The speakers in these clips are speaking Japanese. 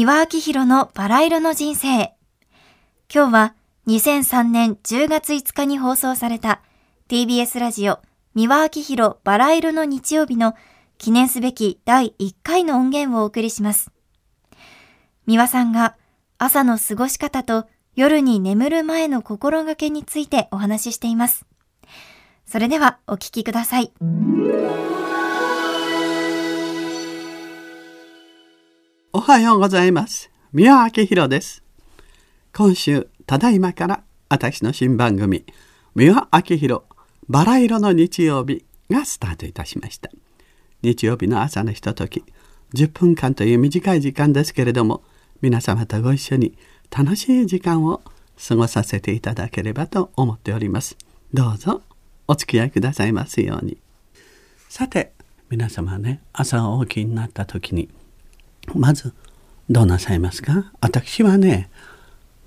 三輪明宏のバラ色の人生。今日は2003年10月5日に放送された TBS ラジオ三輪明宏バラ色の日曜日の記念すべき第1回の音源をお送りします。三輪さんが朝の過ごし方と夜に眠る前の心がけについてお話ししています。それではお聞きください。おはようございます。宮明宏です。今週、ただいまから私の新番組、三輪明宏バラ色の日曜日がスタートいたしました。日曜日の朝のひととき、10分間という短い時間ですけれども、皆様とご一緒に楽しい時間を過ごさせていただければと思っております。どうぞお付き合いくださいますように。さて、皆様ね、朝お起きになった時に、まずどうなさいますか？私はね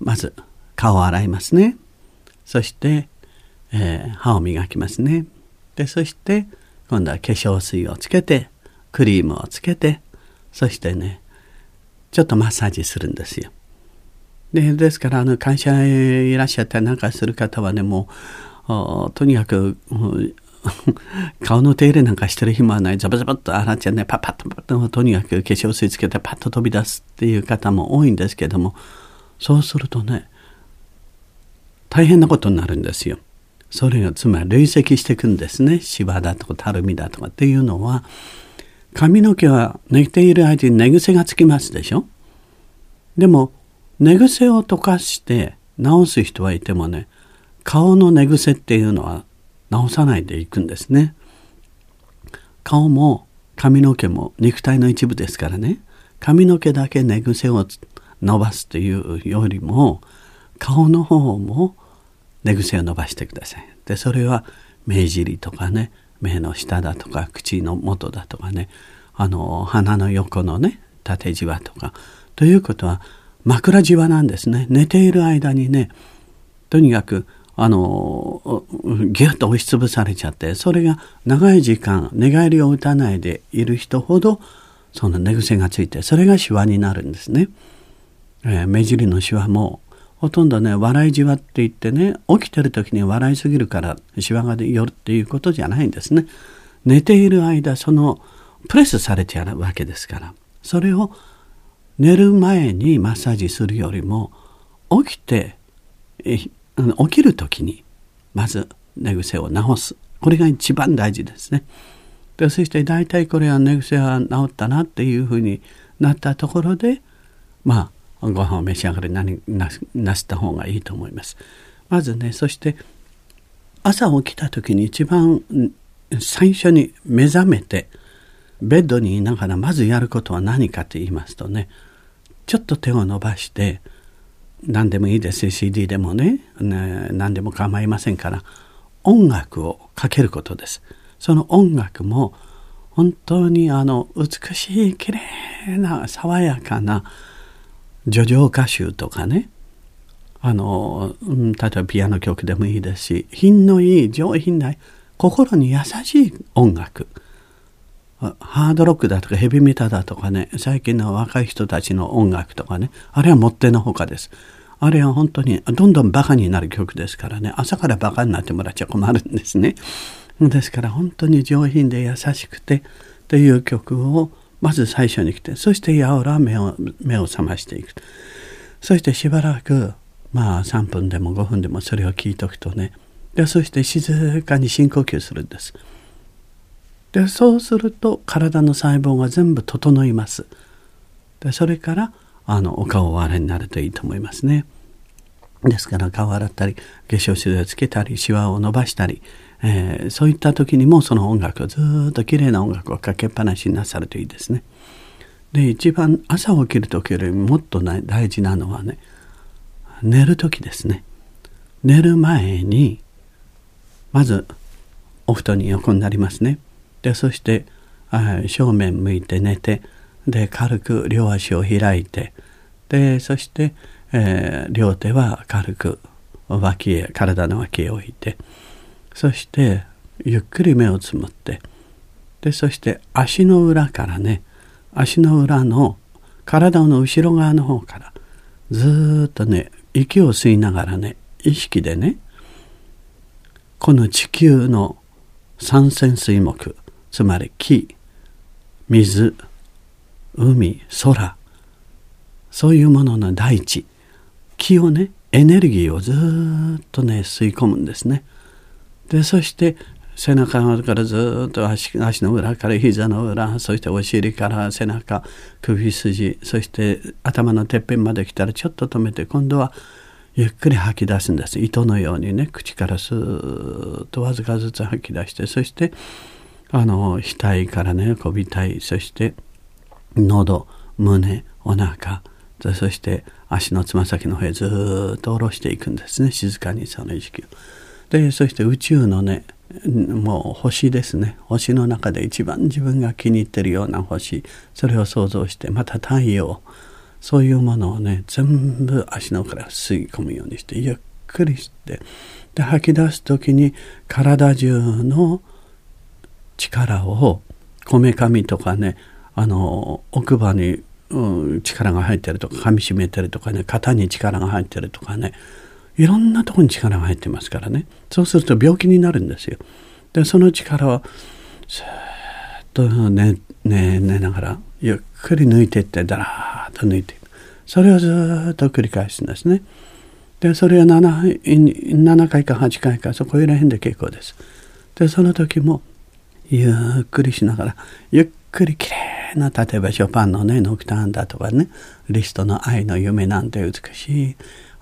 まず顔を洗いますね。そして、えー、歯を磨きますね。でそして今度は化粧水をつけてクリームをつけてそしてねちょっとマッサージするんですよ。でですからあの会社へいらっしゃったりなんかする方はねもうとにかく顔の手入れなんかしてる暇はないザバザバッと洗っちゃうねパッパッとパッととにかく化粧水つけてパッと飛び出すっていう方も多いんですけどもそうするとね大変なことになるんですよ。それがつまり累積していくんですねシワだとかたるみだとかっていうのは髪の毛は寝ている間に寝癖がつきますでしょでも寝癖を溶かして治す人はいてもね顔の寝癖っていうのは直さないでいくんですね。顔も髪の毛も肉体の一部ですからね。髪の毛だけ寝癖を伸ばすというよりも顔の方も寝癖を伸ばしてください。でそれは目尻とかね目の下だとか口の元だとかねあの鼻の横のね縦じわとかということは枕じわなんですね。寝ている間にねとにかくあのギュッと押しつぶされちゃってそれが長い時間寝返りを打たないでいる人ほどその寝癖がついてそれがシワになるんですね。えー、目尻のシワもほとんどね笑いじわって言ってね起きてる時に笑いすぎるからシワが寄るっていうことじゃないんですね。寝ている間そのプレスされてやるわけですからそれを寝る前にマッサージするよりも起きて起きる時にまず寝癖を治すこれが一番大事ですね。でそして大体これは寝癖は治ったなっていうふうになったところでまあご飯を召し上がり何ななした方がいいと思います。まずねそして朝起きた時に一番最初に目覚めてベッドにいながらまずやることは何かと言いますとねちょっと手を伸ばして何でもいいですし CD でもね何でも構いませんから音楽をかけることです。その音楽も本当にあの美しい綺麗な爽やかな叙情歌集とかねあの、例えばピアノ曲でもいいですし品のいい上品な心に優しい音楽。ハードロックだとかヘビメタだとかね最近の若い人たちの音楽とかねあれはもってのほかです。あれは本当にどんどんバカになる曲ですからね朝からバカになってもらっちゃ困るんですね。ですから本当に上品で優しくてという曲をまず最初に来てそしてやおら目を目を覚ましていく。そしてしばらくまあ3分でも5分でもそれを聞いておくとねでそして静かに深呼吸するんです。でそうすると体の細胞が全部整います。でそれからあのお顔を洗いになるといいと思いますね。ですから顔を洗ったり化粧水をつけたりシワを伸ばしたり、えー、そういった時にもその音楽をずっと綺麗な音楽をかけっぱなしになさるといいですね。で一番朝起きる時よりもっと大事なのはね寝る時ですね。寝る前にまずお布団に横になりますね。でそして正面向いて寝てで軽く両足を開いてでそして、えー、両手は軽く脇へ体の脇へ置いてそしてゆっくり目をつむってでそして足の裏からね足の裏の体の後ろ側の方からずっとね息を吸いながらね意識でねこの地球の三線水木つまり木水海空。そういうものの大地。気をねエネルギーをずっとね吸い込むんですね。でそして背中からずっと足足の裏から膝の裏そしてお尻から背中首筋そして頭のてっぺんまで来たらちょっと止めて今度はゆっくり吐き出すんです。糸のようにね口からスーッとわずかずつ吐き出してそしてあの額からね小額そして喉胸お腹そして足のつま先の方へずっと下ろしていくんですね。静かにその意識を。でそして宇宙のねもう星ですね。星の中で一番自分が気に入ってるような星。それを想像してまた太陽そういうものをね全部足のから吸い込むようにしてゆっくりしてで吐き出す時に体中の力をこめかみとかねあの奥歯にうん、力が入ってるとか噛みしめてるとかね肩に力が入ってるとかねいろんなとこに力が入ってますからねそうすると病気になるんですよ。でその力をスーッと寝寝寝ながらゆっくり抜いていってだらーっと抜いていくそれをずっと繰り返すんですね。でそれを 7, 7回か8回かそこら辺で結構です。でその時もゆっくりしながらゆっくりきれいな例えばショパンのねノクターンだとかねリストの愛の夢なんて美しい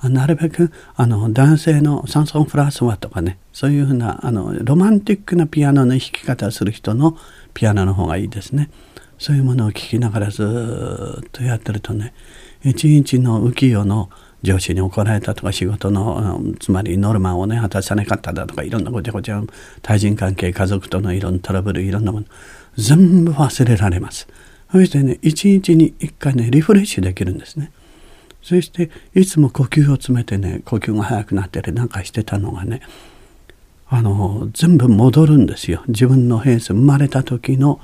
なるべくあの男性のサンソン・フランソワとかねそういうふうなあのロマンティックなピアノの弾き方をする人のピアノの方がいいですね。そういうものを聴きながらずっとやってるとね一日の浮世の上司に怒られたとか仕事のつまりノルマをね果たさなかっただとかいろんなごちゃごちゃ対人関係家族とのいろんなトラブルいろんなもの全部忘れられます。そしてね一日に一回ねリフレッシュできるんですね。そしていつも呼吸を詰めてね呼吸が速くなったりなんかしてたのがねあの全部戻るんですよ自分の平成生まれた時の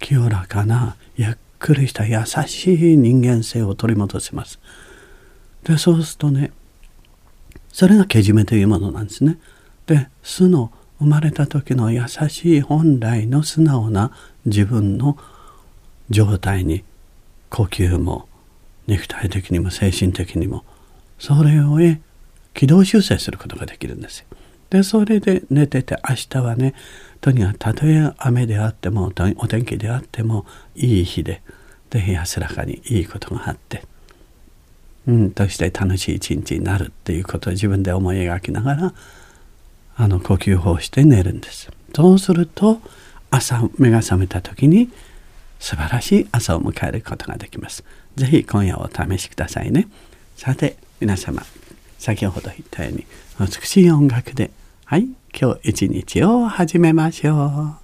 清らかなゆっくりした優しい人間性を取り戻せます。でそうするとねそれがけじめというものなんですね。で素の生まれた時の優しい本来の素直な自分の状態に呼吸も肉体的にも精神的にもそれを軌道修正することができるんですよ。でそれで寝てて明日はねとにかくたとえ雨であってもお天気であってもいい日でで安らかにいいことがあって、うん、として楽しい一日になるっていうことを自分で思い描きながらあの呼吸法をして寝るんです。そうすると朝目が覚めた時に素晴らしい朝を迎えることができます。ぜひ今夜お試しくださいね。さて皆様先ほど言ったように美しい音楽ではい今日一日を始めましょう。